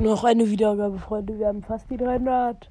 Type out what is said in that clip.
Noch eine Wiedergabe, Freunde. Wir haben fast die 300.